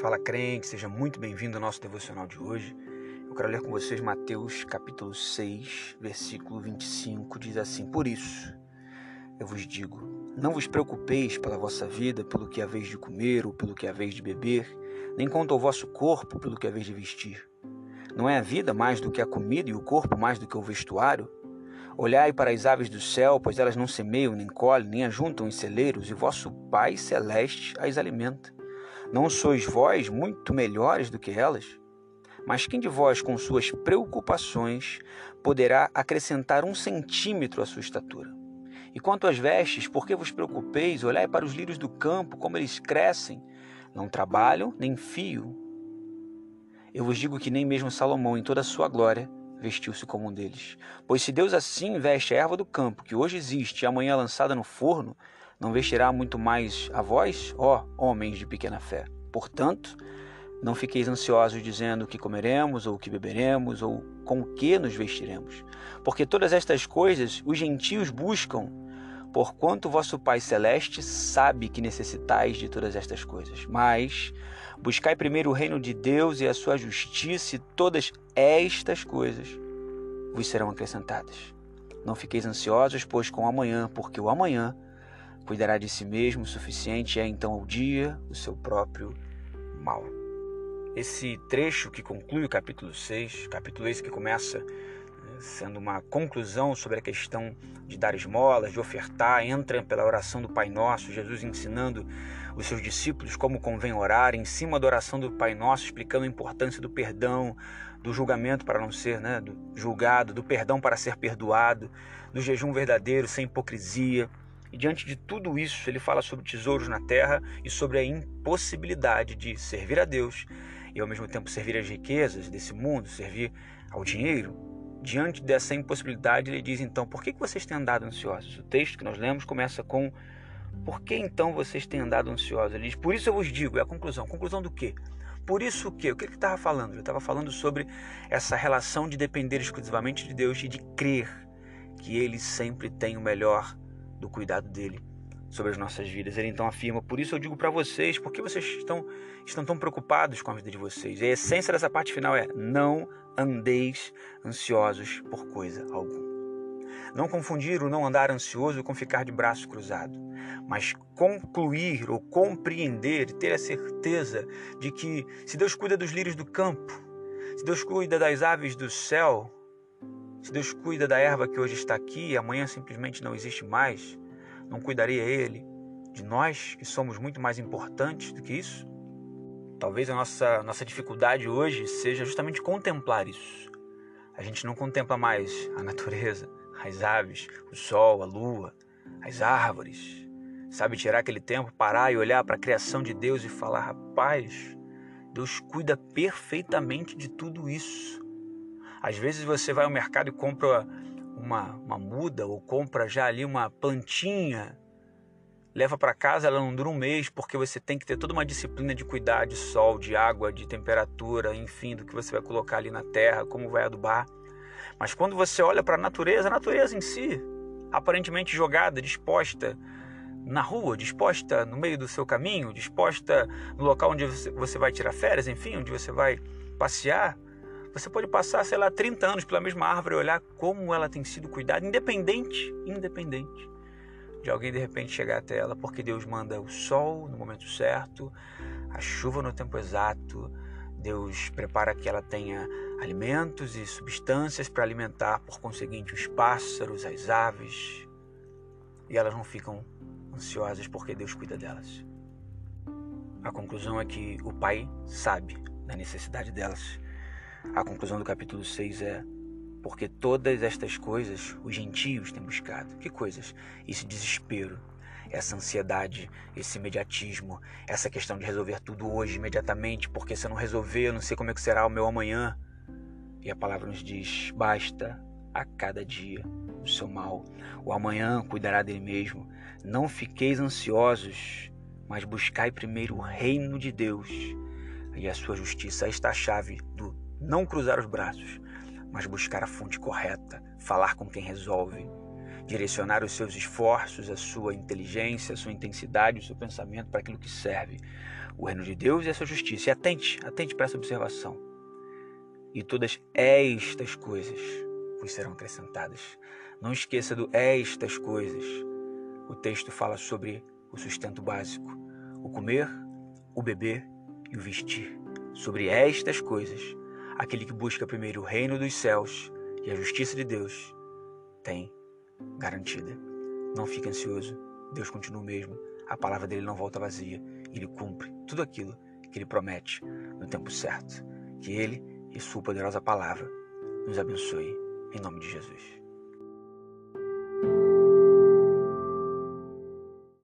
Fala crente, seja muito bem-vindo ao nosso devocional de hoje. Eu quero ler com vocês Mateus capítulo 6, versículo 25, diz assim: Por isso, eu vos digo, não vos preocupeis pela vossa vida, pelo que haveis de comer ou pelo que haveis de beber, nem quanto ao vosso corpo, pelo que haveis de vestir. Não é a vida mais do que a comida e o corpo mais do que o vestuário? Olhai para as aves do céu, pois elas não semeiam, nem colhem, nem ajuntam em celeiros, e vosso Pai celeste as alimenta. Não sois vós muito melhores do que elas? Mas quem de vós, com suas preocupações, poderá acrescentar um centímetro à sua estatura? E quanto às vestes, por que vos preocupeis? Olhai para os lírios do campo, como eles crescem. Não trabalham, nem fio. Eu vos digo que nem mesmo Salomão, em toda a sua glória, vestiu-se como um deles. Pois se Deus assim veste a erva do campo, que hoje existe e amanhã é lançada no forno, não vestirá muito mais a vós, ó homens de pequena fé. Portanto, não fiqueis ansiosos dizendo o que comeremos, ou o que beberemos, ou com o que nos vestiremos. Porque todas estas coisas os gentios buscam, porquanto vosso Pai Celeste sabe que necessitais de todas estas coisas. Mas buscai primeiro o reino de Deus e a sua justiça, e todas estas coisas vos serão acrescentadas. Não fiqueis ansiosos, pois com o amanhã, porque o amanhã Cuidará de si mesmo, o suficiente é então o dia o seu próprio mal. Esse trecho que conclui o capítulo 6, capítulo esse que começa né, sendo uma conclusão sobre a questão de dar esmolas, de ofertar, entra pela oração do Pai Nosso, Jesus ensinando os seus discípulos como convém orar, em cima da oração do Pai Nosso, explicando a importância do perdão, do julgamento para não ser né, julgado, do perdão para ser perdoado, do jejum verdadeiro, sem hipocrisia. E diante de tudo isso, ele fala sobre tesouros na terra e sobre a impossibilidade de servir a Deus e ao mesmo tempo servir as riquezas desse mundo, servir ao dinheiro. Diante dessa impossibilidade, ele diz então: Por que vocês têm andado ansiosos? O texto que nós lemos começa com: Por que então vocês têm andado ansiosos? Ele diz: Por isso eu vos digo, é a conclusão. Conclusão do quê? Por isso o quê? O que ele estava falando? Ele estava falando sobre essa relação de depender exclusivamente de Deus e de crer que Ele sempre tem o melhor do cuidado dele sobre as nossas vidas. Ele então afirma: Por isso eu digo para vocês, por que vocês estão, estão tão preocupados com a vida de vocês? E a essência dessa parte final é: Não andeis ansiosos por coisa alguma. Não confundir o não andar ansioso com ficar de braço cruzado, mas concluir ou compreender ter a certeza de que se Deus cuida dos lírios do campo, se Deus cuida das aves do céu, se Deus cuida da erva que hoje está aqui e amanhã simplesmente não existe mais, não cuidaria Ele de nós que somos muito mais importantes do que isso? Talvez a nossa, nossa dificuldade hoje seja justamente contemplar isso. A gente não contempla mais a natureza, as aves, o sol, a lua, as árvores. Sabe tirar aquele tempo, parar e olhar para a criação de Deus e falar: rapaz, Deus cuida perfeitamente de tudo isso. Às vezes você vai ao mercado e compra uma, uma muda ou compra já ali uma plantinha, leva para casa, ela não dura um mês porque você tem que ter toda uma disciplina de cuidar de sol, de água, de temperatura, enfim, do que você vai colocar ali na terra, como vai adubar. Mas quando você olha para a natureza, a natureza em si, aparentemente jogada, disposta na rua, disposta no meio do seu caminho, disposta no local onde você vai tirar férias, enfim, onde você vai passear, você pode passar, sei lá, 30 anos pela mesma árvore e olhar como ela tem sido cuidada, independente, independente de alguém de repente chegar até ela, porque Deus manda o sol no momento certo, a chuva no tempo exato, Deus prepara que ela tenha alimentos e substâncias para alimentar, por conseguinte, os pássaros, as aves, e elas não ficam ansiosas porque Deus cuida delas. A conclusão é que o Pai sabe da necessidade delas a conclusão do capítulo 6 é: Porque todas estas coisas os gentios têm buscado. Que coisas? Esse desespero, essa ansiedade, esse imediatismo, essa questão de resolver tudo hoje, imediatamente, porque se eu não resolver, eu não sei como é que será o meu amanhã. E a palavra nos diz: basta a cada dia o seu mal. O amanhã cuidará dele mesmo. Não fiqueis ansiosos, mas buscai primeiro o reino de Deus e a sua justiça. Esta é a chave do não cruzar os braços, mas buscar a fonte correta, falar com quem resolve, direcionar os seus esforços, a sua inteligência, a sua intensidade, o seu pensamento para aquilo que serve o reino de Deus e a sua justiça. E atente, atente para essa observação. E todas estas coisas vos serão acrescentadas. Não esqueça do estas coisas. O texto fala sobre o sustento básico, o comer, o beber e o vestir. Sobre estas coisas, aquele que busca primeiro o reino dos céus e a justiça de Deus tem garantida. Não fique ansioso, Deus continua o mesmo, a palavra dele não volta vazia, ele cumpre tudo aquilo que ele promete no tempo certo. Que ele e sua poderosa palavra nos abençoe, em nome de Jesus.